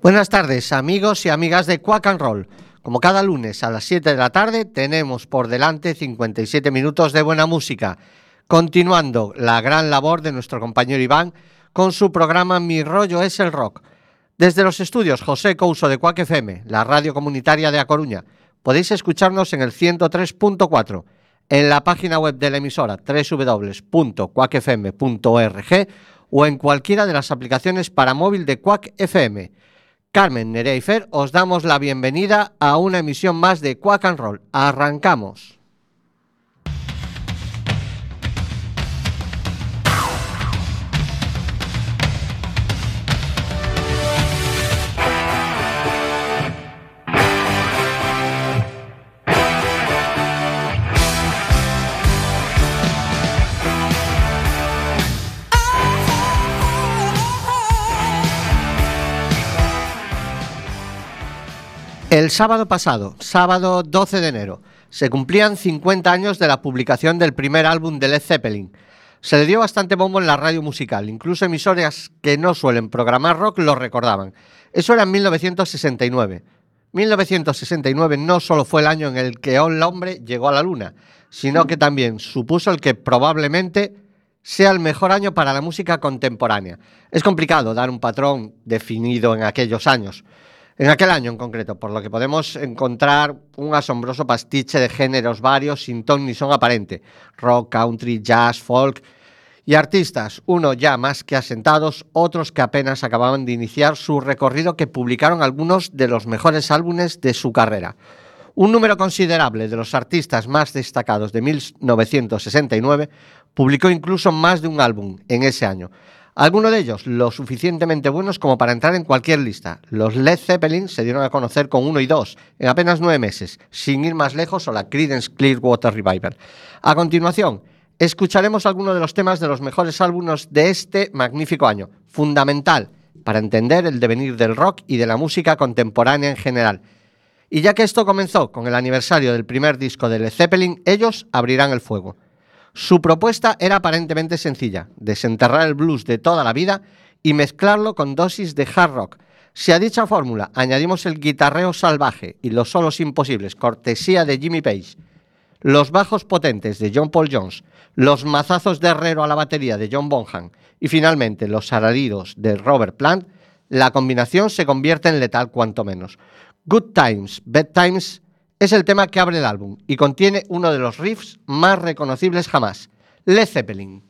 Buenas tardes, amigos y amigas de Quack and Roll. Como cada lunes a las 7 de la tarde, tenemos por delante 57 minutos de buena música, continuando la gran labor de nuestro compañero Iván con su programa Mi rollo es el rock. Desde los estudios José Couso de Quack FM, la radio comunitaria de A Coruña, podéis escucharnos en el 103.4, en la página web de la emisora www.quackfm.org o en cualquiera de las aplicaciones para móvil de Quack FM. Carmen Nerea y Fer, os damos la bienvenida a una emisión más de Quack and Roll. Arrancamos. El sábado pasado, sábado 12 de enero, se cumplían 50 años de la publicación del primer álbum de Led Zeppelin. Se le dio bastante bombo en la radio musical, incluso emisoras que no suelen programar rock lo recordaban. Eso era en 1969. 1969 no solo fue el año en el que el hombre llegó a la luna, sino que también supuso el que probablemente sea el mejor año para la música contemporánea. Es complicado dar un patrón definido en aquellos años. En aquel año en concreto, por lo que podemos encontrar un asombroso pastiche de géneros varios sin ton ni son aparente, rock, country, jazz, folk y artistas, uno ya más que asentados, otros que apenas acababan de iniciar su recorrido que publicaron algunos de los mejores álbumes de su carrera. Un número considerable de los artistas más destacados de 1969 publicó incluso más de un álbum en ese año. Algunos de ellos lo suficientemente buenos como para entrar en cualquier lista. Los Led Zeppelin se dieron a conocer con uno y dos en apenas nueve meses, sin ir más lejos o la Creedence Clearwater Revival. A continuación, escucharemos algunos de los temas de los mejores álbumes de este magnífico año, fundamental para entender el devenir del rock y de la música contemporánea en general. Y ya que esto comenzó con el aniversario del primer disco de Led Zeppelin, ellos abrirán el fuego. Su propuesta era aparentemente sencilla, desenterrar el blues de toda la vida y mezclarlo con dosis de hard rock. Si a dicha fórmula añadimos el guitarreo salvaje y los solos imposibles, cortesía de Jimmy Page, los bajos potentes de John Paul Jones, los mazazos de herrero a la batería de John Bonham y finalmente los alaridos de Robert Plant, la combinación se convierte en letal cuanto menos. Good Times, Bad Times es el tema que abre el álbum y contiene uno de los riffs más reconocibles jamás, Led Zeppelin.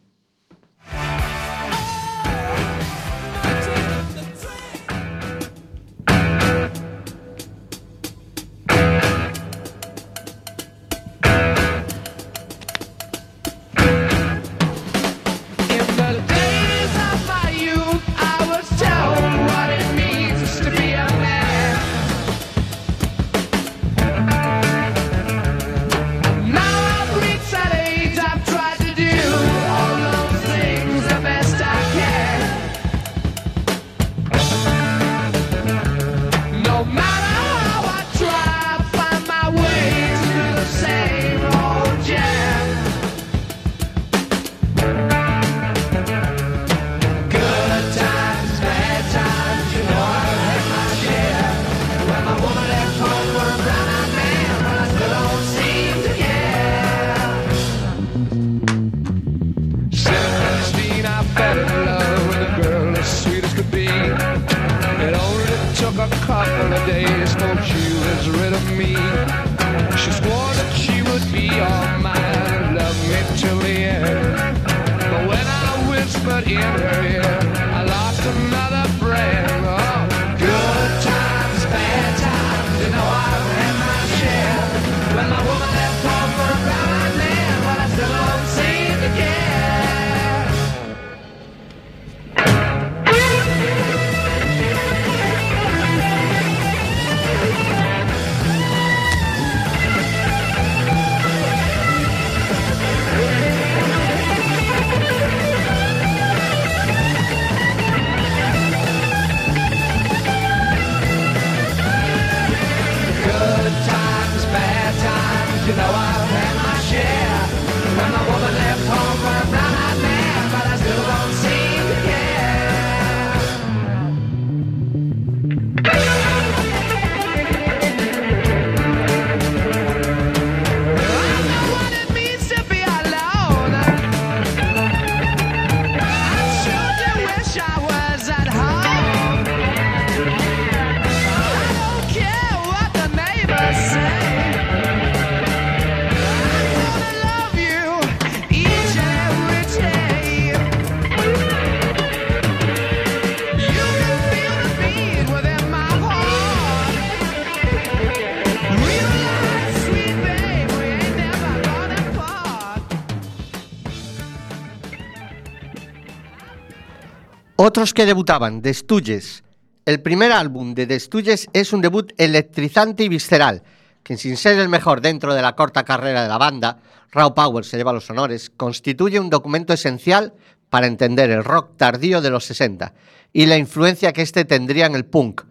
Otros que debutaban, The Stooges. El primer álbum de The Stooges es un debut electrizante y visceral, que sin ser el mejor dentro de la corta carrera de la banda, Raw Power se lleva los honores, constituye un documento esencial para entender el rock tardío de los 60 y la influencia que éste tendría en el punk.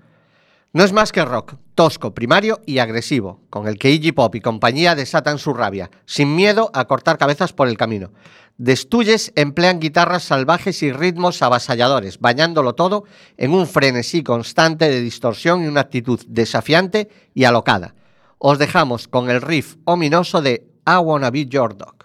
No es más que rock, tosco, primario y agresivo, con el que Iggy Pop y compañía desatan su rabia, sin miedo a cortar cabezas por el camino. Destuyes emplean guitarras salvajes y ritmos avasalladores, bañándolo todo en un frenesí constante de distorsión y una actitud desafiante y alocada. Os dejamos con el riff ominoso de I Wanna Be Your Dog.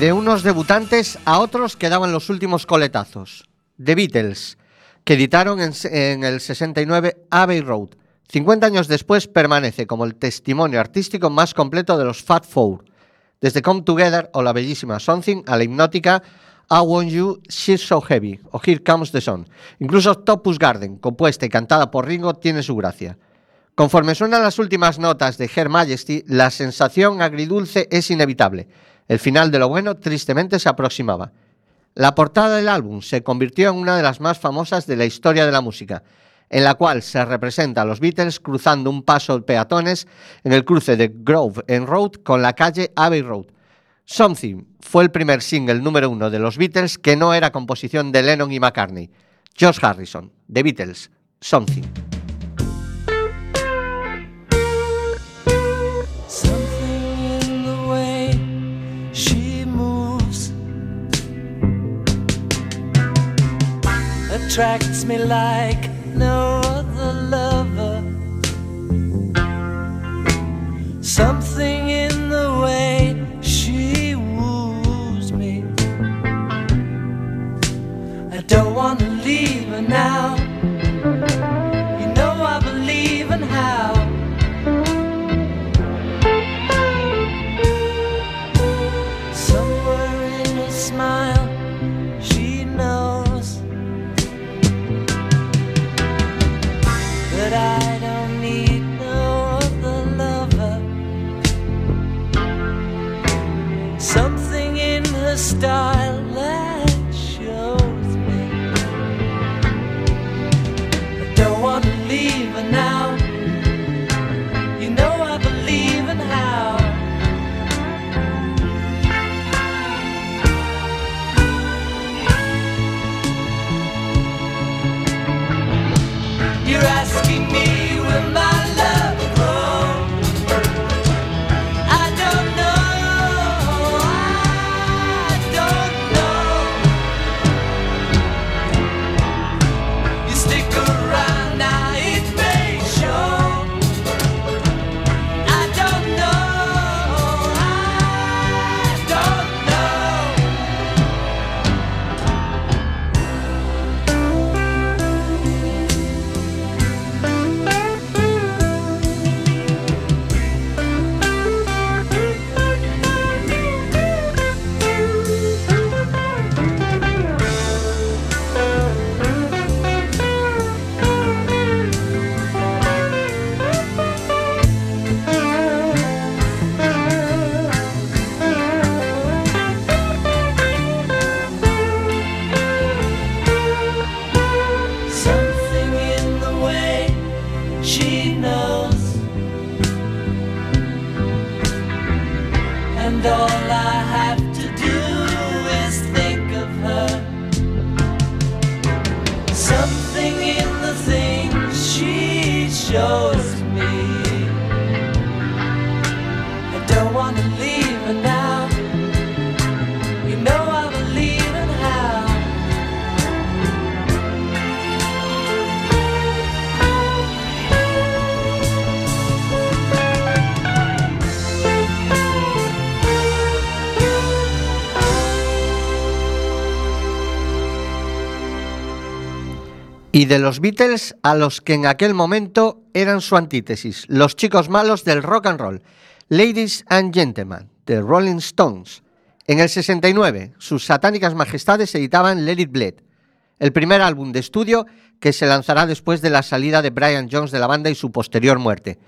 De unos debutantes a otros que daban los últimos coletazos. The Beatles, que editaron en, el 69 Abbey Road. 50 años después permanece como el testimonio artístico más completo de los Fat Four. Desde Come Together o la bellísima Something a la hipnótica I Want You, She's So Heavy o Here Comes the Sun. Incluso Topus Garden, compuesta y cantada por Ringo, tiene su gracia. Conforme suenan las últimas notas de Her Majesty, la sensación agridulce es inevitable el final de lo bueno tristemente se aproximaba. La portada del álbum se convirtió en una de las más famosas de la historia de la música, en la cual se representa a los Beatles cruzando un paso de peatones en el cruce de Grove en Road con la calle Abbey Road. Something fue el primer single número uno de los Beatles que no era composición de Lennon y McCartney. George Harrison, The Beatles, Something. Attracts me like no de los Beatles a los que en aquel momento eran su antítesis, los chicos malos del rock and roll, Ladies and Gentlemen, The Rolling Stones. En el 69, sus satánicas majestades editaban Let It Bleed, el primer álbum de estudio que se lanzará después de la salida de Brian Jones de la banda y su posterior muerte,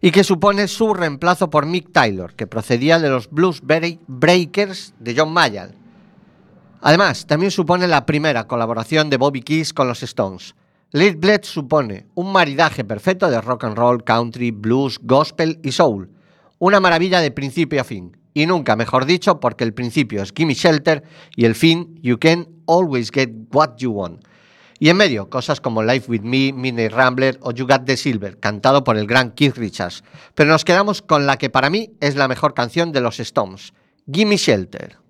y que supone su reemplazo por Mick Taylor, que procedía de los Blues Breakers de John Mayall. Además, también supone la primera colaboración de Bobby Keys con los Stones. Lead Bled supone un maridaje perfecto de rock and roll, country, blues, gospel y soul. Una maravilla de principio a fin. Y nunca mejor dicho, porque el principio es Gimme Shelter y el fin You Can Always Get What You Want. Y en medio, cosas como Life With Me, Midnight Rambler o You Got The Silver, cantado por el gran Keith Richards. Pero nos quedamos con la que para mí es la mejor canción de los Stones, Gimme Shelter.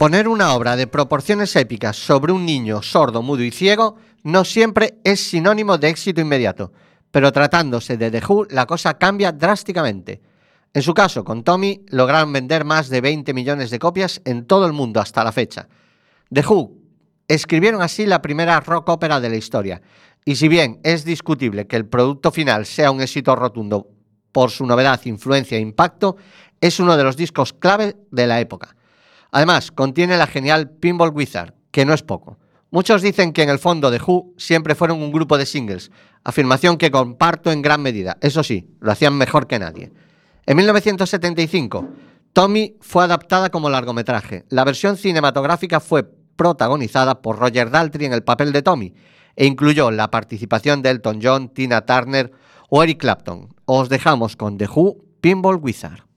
Componer una obra de proporciones épicas sobre un niño sordo, mudo y ciego no siempre es sinónimo de éxito inmediato, pero tratándose de The Who la cosa cambia drásticamente. En su caso, con Tommy, lograron vender más de 20 millones de copias en todo el mundo hasta la fecha. The Who escribieron así la primera rock ópera de la historia, y si bien es discutible que el producto final sea un éxito rotundo por su novedad, influencia e impacto, es uno de los discos clave de la época. Además, contiene la genial Pinball Wizard, que no es poco. Muchos dicen que en el fondo The Who siempre fueron un grupo de singles, afirmación que comparto en gran medida. Eso sí, lo hacían mejor que nadie. En 1975, Tommy fue adaptada como largometraje. La versión cinematográfica fue protagonizada por Roger Daltrey en el papel de Tommy e incluyó la participación de Elton John, Tina Turner o Eric Clapton. Os dejamos con The Who Pinball Wizard.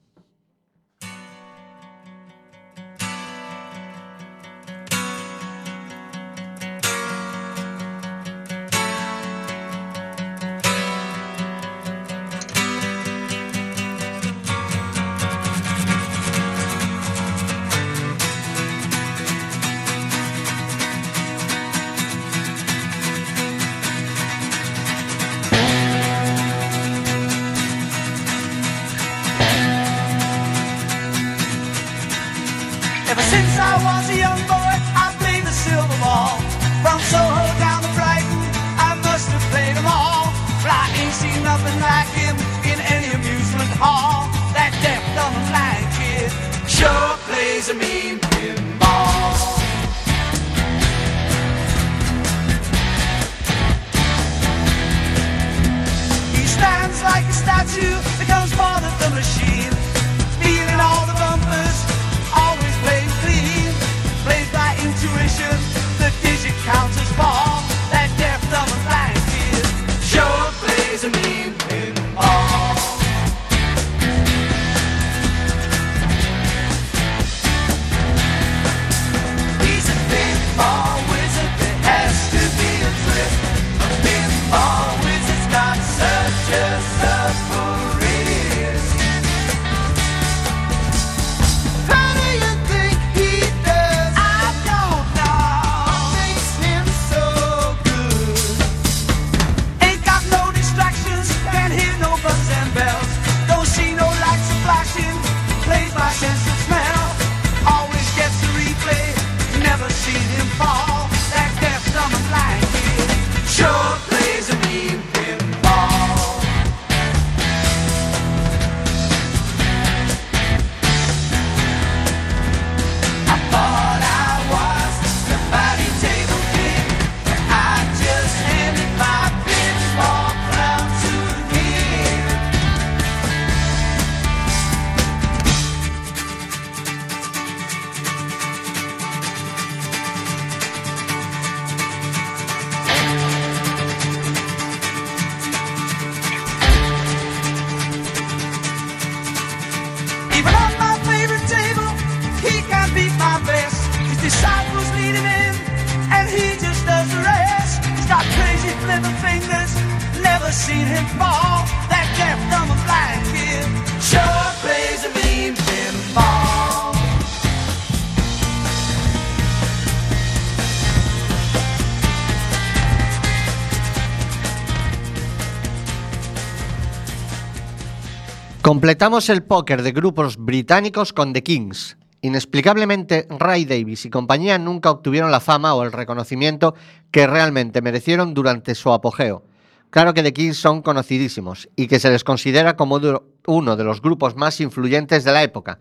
Completamos el póker de grupos británicos con The Kings. Inexplicablemente, Ray Davis y compañía nunca obtuvieron la fama o el reconocimiento que realmente merecieron durante su apogeo. Claro que The Kings son conocidísimos y que se les considera como uno de los grupos más influyentes de la época,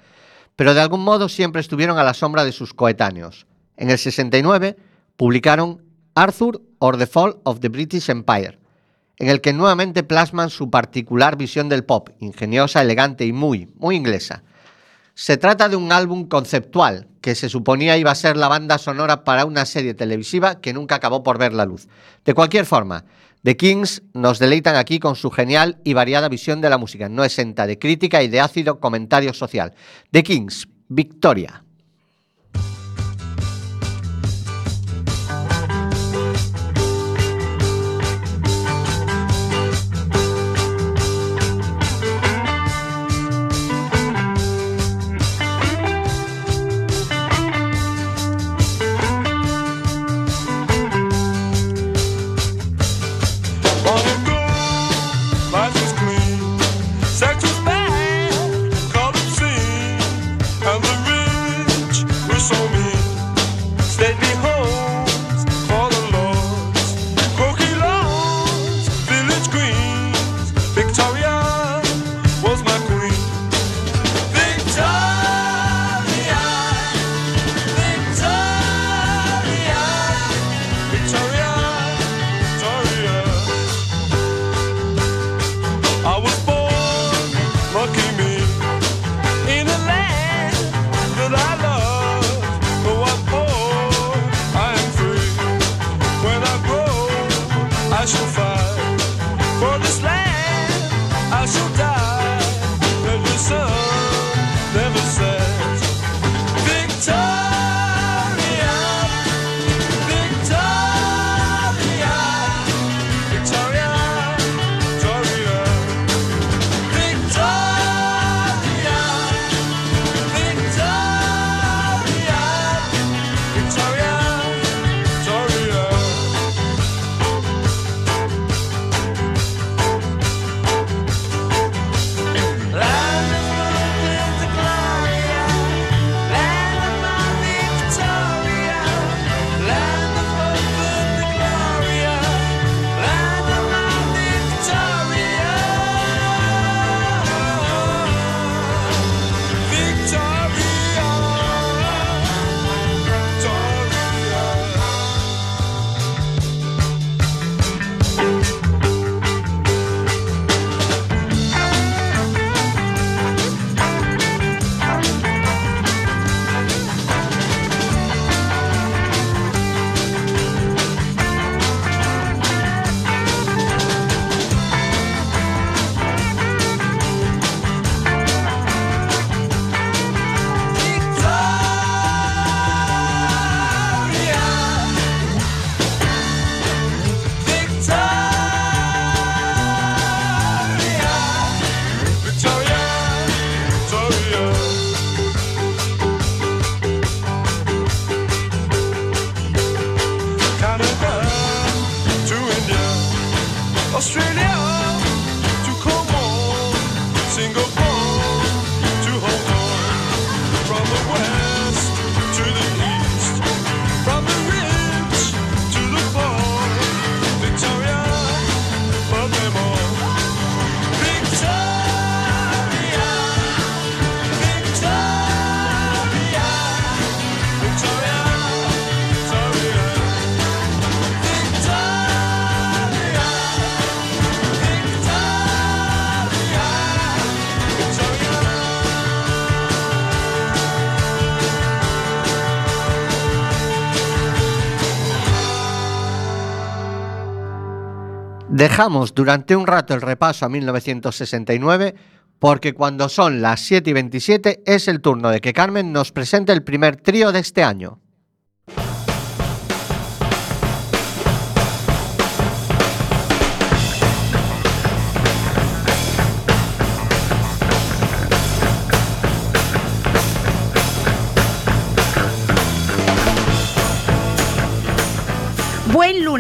pero de algún modo siempre estuvieron a la sombra de sus coetáneos. En el 69 publicaron Arthur or the Fall of the British Empire, en el que nuevamente plasman su particular visión del pop, ingeniosa, elegante y muy, muy inglesa. Se trata de un álbum conceptual que se suponía iba a ser la banda sonora para una serie televisiva que nunca acabó por ver la luz. De cualquier forma, The Kings nos deleitan aquí con su genial y variada visión de la música, no exenta de crítica y de ácido comentario social. The Kings, Victoria. Dejamos durante un rato el repaso a 1969 porque cuando son las 7 y 27 es el turno de que Carmen nos presente el primer trío de este año.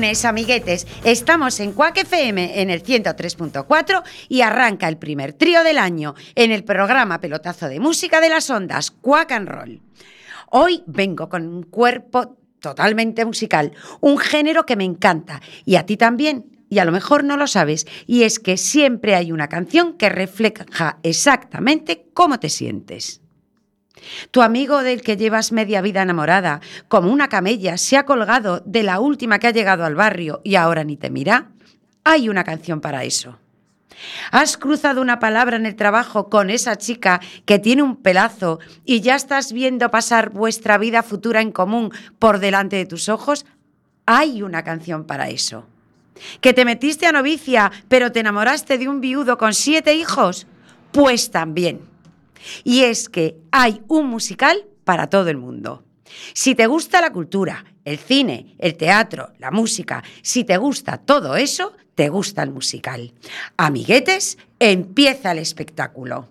Amiguetes. Estamos en Quack FM en el 103.4 y arranca el primer trío del año en el programa Pelotazo de Música de las Ondas, Quack and Roll. Hoy vengo con un cuerpo totalmente musical, un género que me encanta y a ti también. Y a lo mejor no lo sabes, y es que siempre hay una canción que refleja exactamente cómo te sientes. Tu amigo del que llevas media vida enamorada, como una camella, se ha colgado de la última que ha llegado al barrio y ahora ni te mira. Hay una canción para eso. Has cruzado una palabra en el trabajo con esa chica que tiene un pelazo y ya estás viendo pasar vuestra vida futura en común por delante de tus ojos. Hay una canción para eso. Que te metiste a novicia pero te enamoraste de un viudo con siete hijos. Pues también. Y es que hay un musical para todo el mundo. Si te gusta la cultura, el cine, el teatro, la música, si te gusta todo eso, te gusta el musical. Amiguetes, empieza el espectáculo.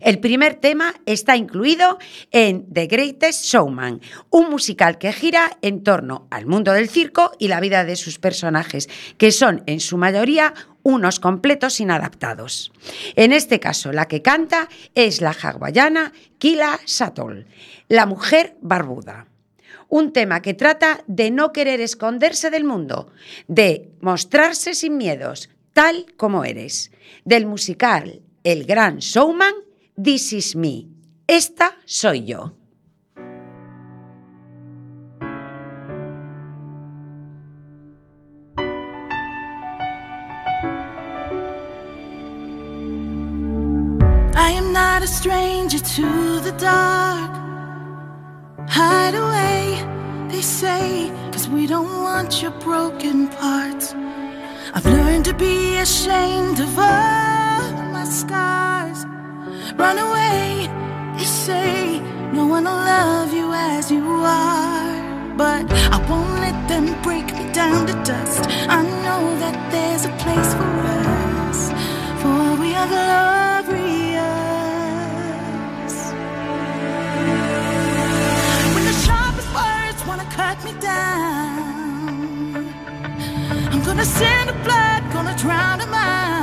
El primer tema está incluido en The Greatest Showman, un musical que gira en torno al mundo del circo y la vida de sus personajes, que son en su mayoría unos completos inadaptados. En este caso, la que canta es la hawaiana Kila Satol, la mujer barbuda. Un tema que trata de no querer esconderse del mundo, de mostrarse sin miedos, tal como eres. Del musical El Gran Showman, This is Me. Esta soy yo. I am not a stranger to the dark. Hide away, they say, cause we don't want your broken parts. I've learned to be ashamed of all my scars. Run away, they say, no one will love you as you are. But I won't let them break me down to dust. I know that there's a place for us, for we are glorious. When the sharpest words wanna cut me down, I'm gonna send the blood, gonna drown them out.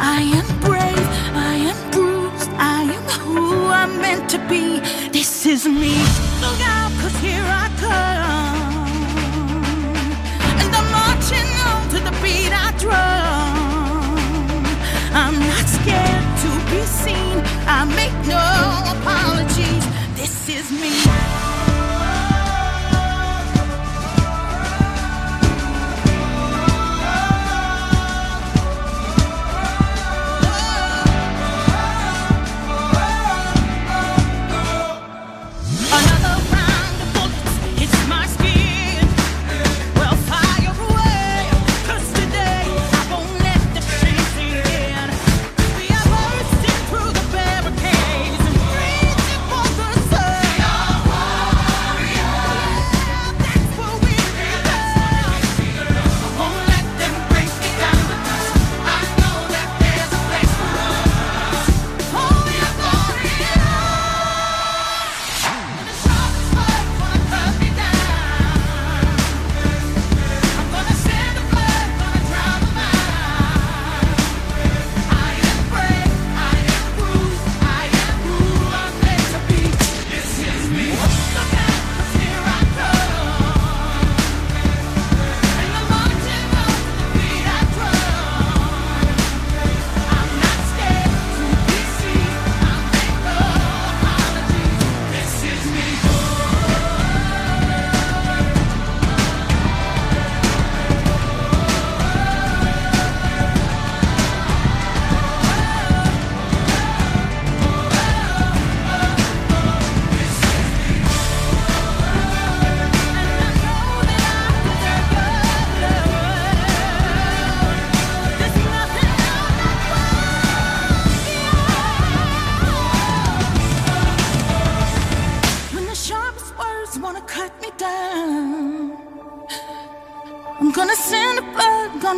I am brave, I am bruised, I am who I'm meant to be. This is me. Look out, cause here I come. And I'm marching on to the beat I drum. I'm not scared to be seen. I make no apologies. This is me.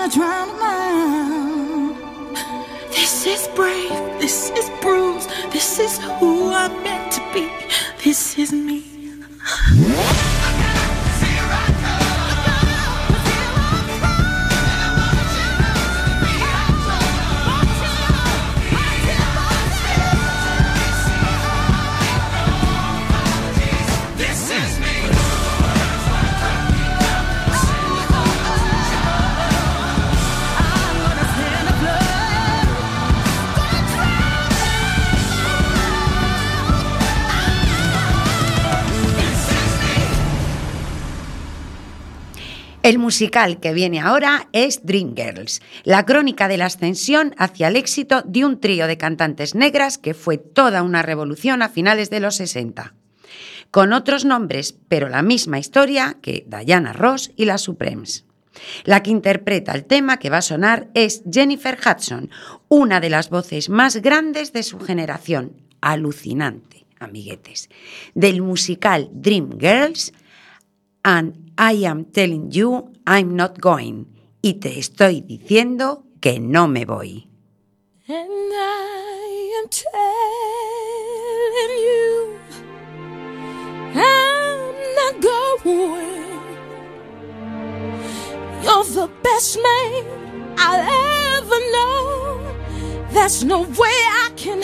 Gonna drown. This is brave, this is bruised, this is who I'm meant to be, this is me. El musical que viene ahora es Dreamgirls, la crónica de la ascensión hacia el éxito de un trío de cantantes negras que fue toda una revolución a finales de los 60. Con otros nombres, pero la misma historia que Diana Ross y las Supremes. La que interpreta el tema que va a sonar es Jennifer Hudson, una de las voces más grandes de su generación. Alucinante, amiguetes. Del musical Dreamgirls, and I am telling you I'm not going. Y te estoy diciendo que no me voy. And I am telling you, I'm not going. You're the best man I'll ever know. There's no way I can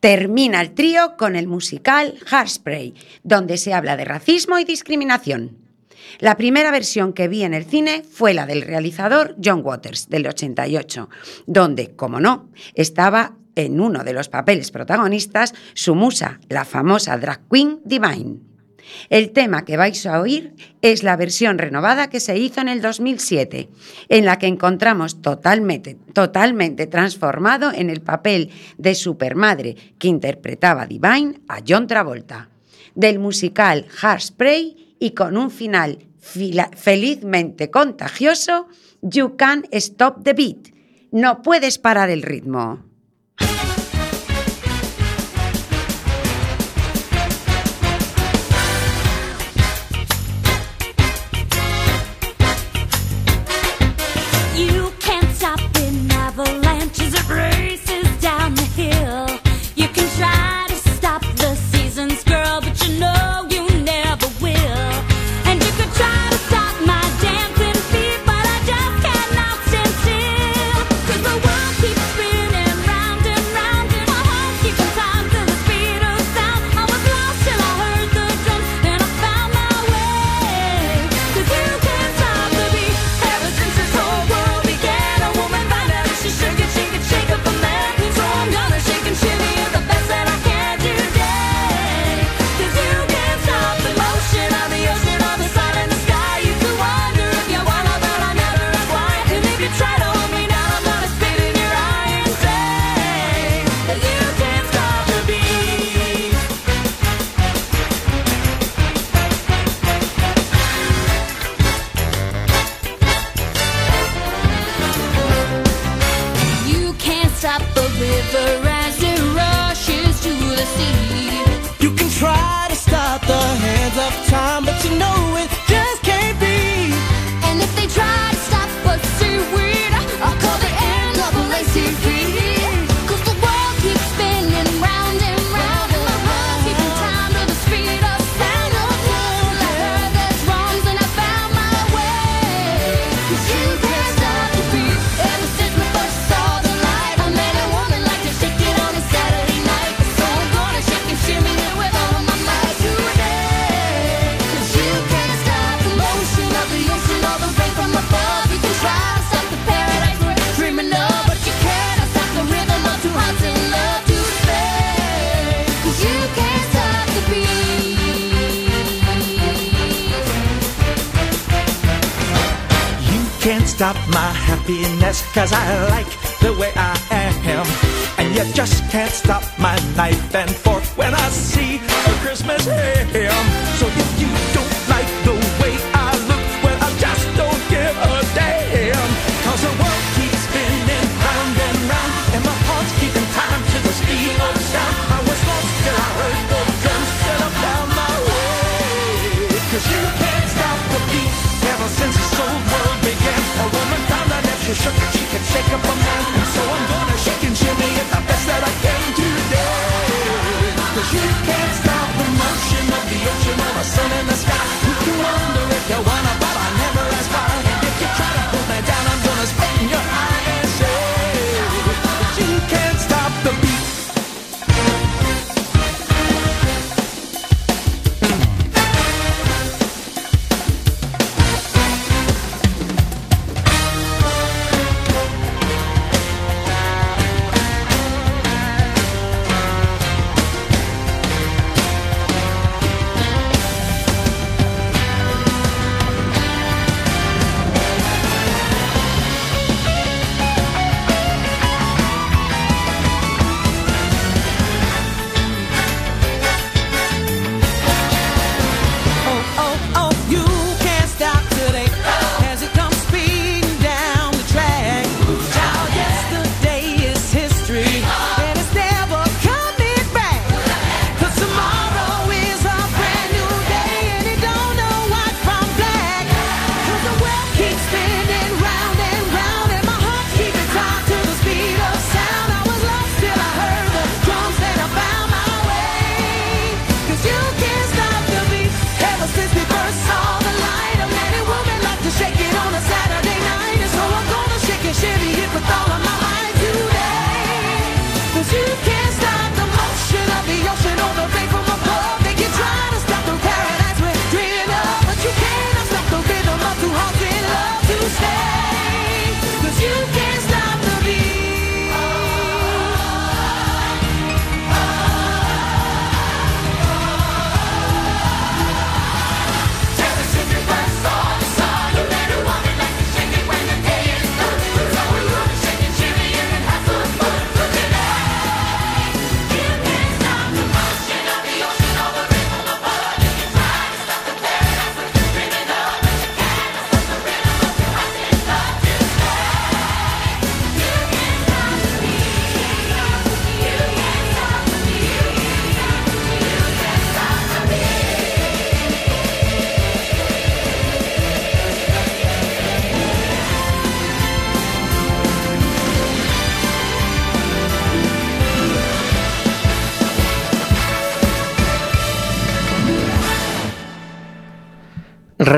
Termina el trío con el musical Hairspray, donde se habla de racismo y discriminación. La primera versión que vi en el cine fue la del realizador John Waters, del 88, donde, como no, estaba en uno de los papeles protagonistas su musa, la famosa drag queen Divine. El tema que vais a oír es la versión renovada que se hizo en el 2007, en la que encontramos totalmente, totalmente transformado en el papel de supermadre que interpretaba Divine a John Travolta, del musical Hairspray y con un final felizmente contagioso, You Can't Stop the Beat, No Puedes Parar el Ritmo. stop my happiness Cause I like the way I am. And you just can't stop my knife and fork When I see a Christmas ham. So if you shake up a man. So I'm gonna shake and shimmy at the best that I can today. Cause you can't stop the motion of the ocean or the sun and the sky.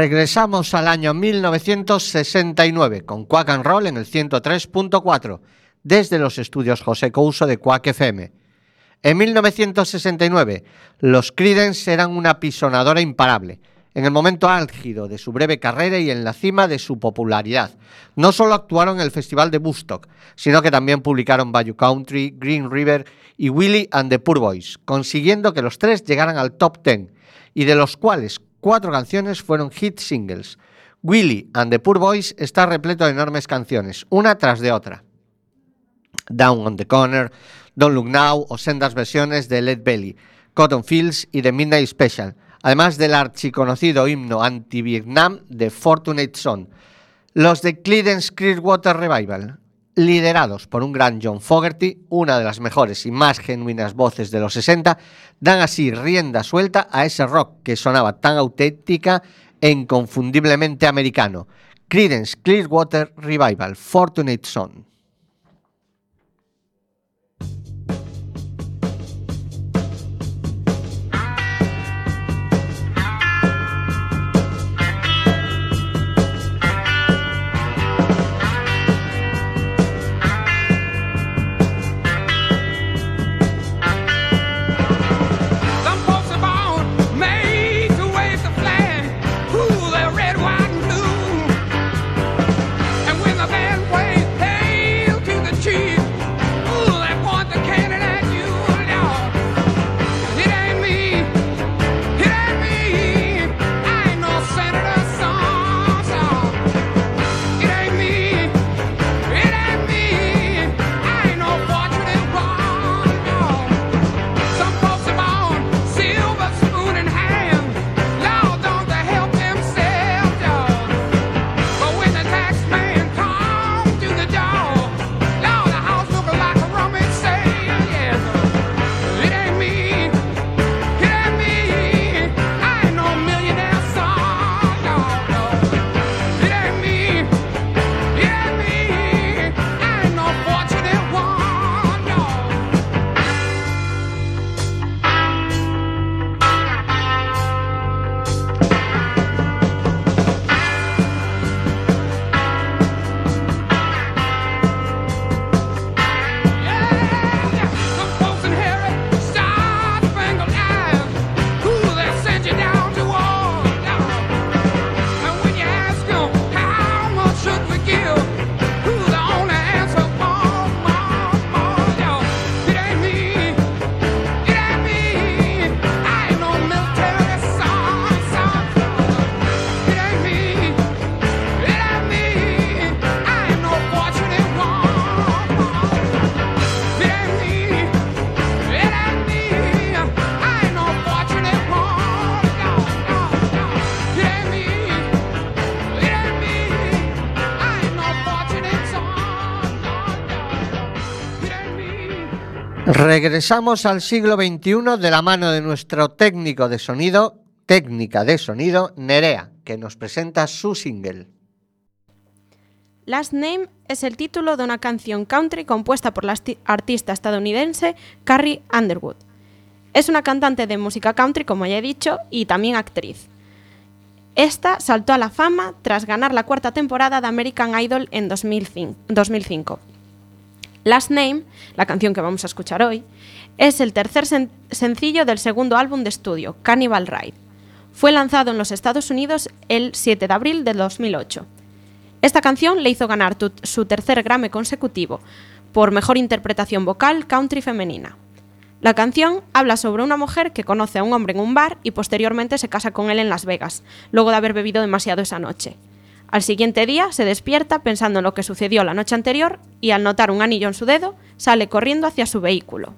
Regresamos al año 1969 con Quack and Roll en el 103.4 desde los estudios José Couso de Quack FM. En 1969, los Creedence eran una pisonadora imparable, en el momento álgido de su breve carrera y en la cima de su popularidad. No solo actuaron en el Festival de Woodstock, sino que también publicaron Bayou Country, Green River y Willie and the Poor Boys, consiguiendo que los tres llegaran al top ten, y de los cuales cuatro canciones fueron hit singles. Willy and the Poor Boys está repleto de enormes canciones, una tras de otra. Down on the Corner, Don't Look Now o sendas versiones de Led Belly, Cotton Fields y The Midnight Special, además del archiconocido himno anti-Vietnam de Fortunate Son. Los de Creedence Clearwater Revival, liderados por un gran John Fogerty, una de las mejores y más genuinas voces de los 60, dan así rienda suelta a ese rock que sonaba tan auténtica e inconfundiblemente americano. Creedence Clearwater Revival, Fortunate Son. Regresamos al siglo XXI de la mano de nuestro técnico de sonido, técnica de sonido, Nerea, que nos presenta su single. Last Name es el título de una canción country compuesta por la artista estadounidense Carrie Underwood. Es una cantante de música country, como ya he dicho, y también actriz. Esta saltó a la fama tras ganar la cuarta temporada de American Idol en 2005. 2005. Last Name, la canción que vamos a escuchar hoy, es el tercer sen- sencillo del segundo álbum de estudio, Cannibal Ride. Fue lanzado en los Estados Unidos el 7 de abril de 2008. Esta canción le hizo ganar su tercer Grammy consecutivo por mejor interpretación vocal country femenina. La canción habla sobre una mujer que conoce a un hombre en un bar y posteriormente se casa con él en Las Vegas, luego de haber bebido demasiado esa noche. Al siguiente día se despierta pensando en lo que sucedió la noche anterior y al notar un anillo en su dedo, sale corriendo hacia su vehículo.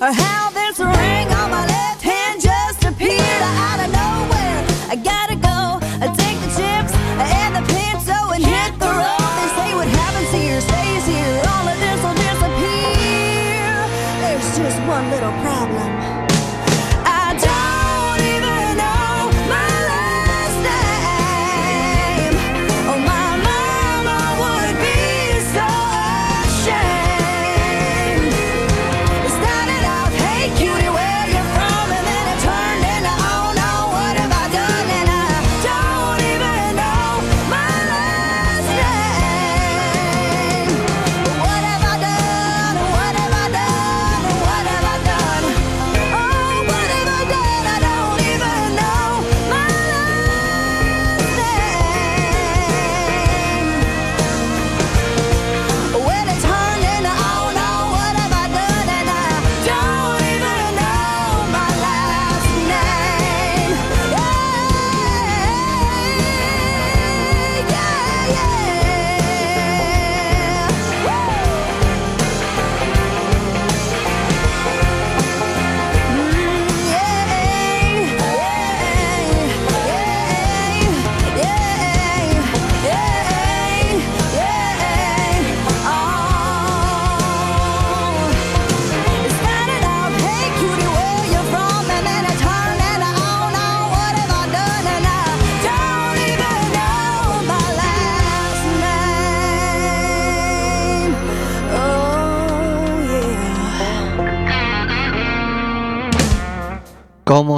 Or how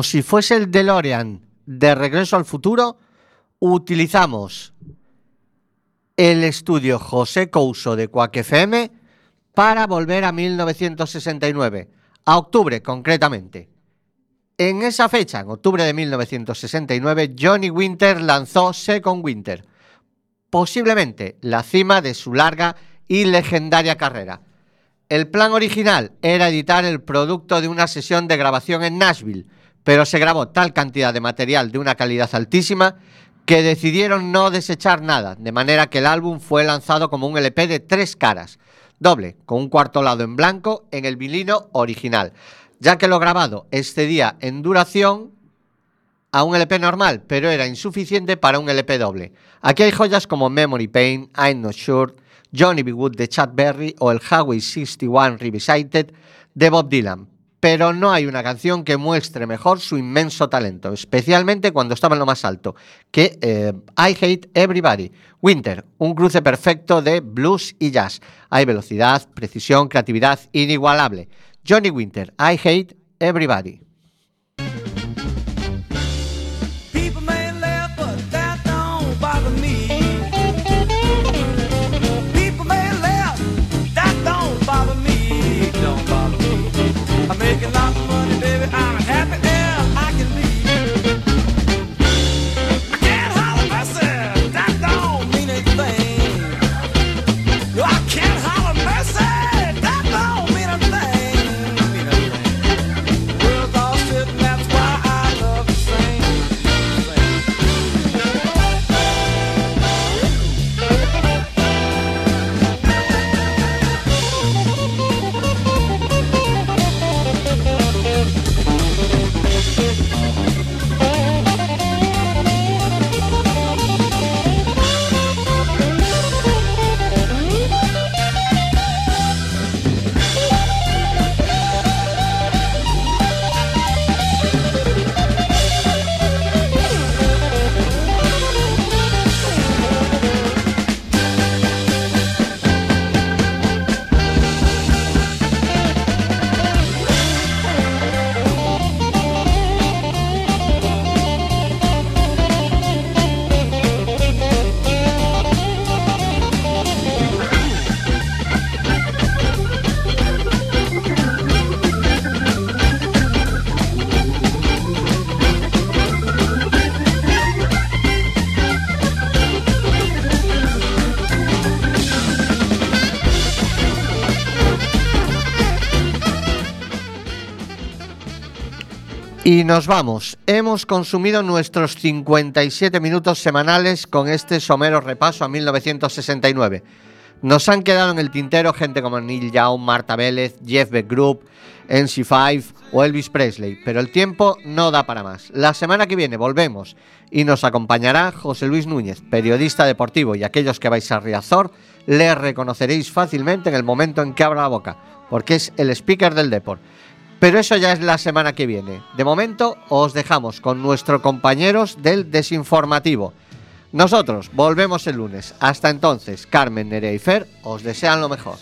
Si fuese el DeLorean de Regreso al Futuro, utilizamos el estudio José Couso de Quack FM para volver a 1969, a octubre concretamente. En esa fecha, en octubre de 1969, Johnny Winter lanzó Second Winter, posiblemente la cima de su larga y legendaria carrera. El plan original era editar el producto de una sesión de grabación en Nashville, pero se grabó tal cantidad de material de una calidad altísima que decidieron no desechar nada, de manera que el álbum fue lanzado como un LP de tres caras, doble, con un cuarto lado en blanco en el vinilo original, ya que lo grabado excedía en duración a un LP normal, pero era insuficiente para un LP doble. Aquí hay joyas como Memory Pain, I'm Not Sure, Johnny B. Wood de Chad Berry o el Highway 61 Revisited de Bob Dylan. Pero no hay una canción que muestre mejor su inmenso talento, especialmente cuando estaba en lo más alto, que eh, I Hate Everybody. Winter, un cruce perfecto de blues y jazz. Hay velocidad, precisión, creatividad inigualable. Johnny Winter, I Hate Everybody. Nos vamos. Hemos consumido nuestros 57 minutos semanales con este somero repaso a 1969. Nos han quedado en el tintero gente como Neil Young, Marta Vélez, Jeff Beck Group, NC5 o Elvis Presley, pero el tiempo no da para más. La semana que viene volvemos y nos acompañará José Luis Núñez, periodista deportivo, y aquellos que vais a Riazor le reconoceréis fácilmente en el momento en que abra la boca, porque es el speaker del Deport. Pero eso ya es la semana que viene. De momento os dejamos con nuestros compañeros del desinformativo. Nosotros volvemos el lunes. Hasta entonces, Carmen, Nerea y Fer os desean lo mejor.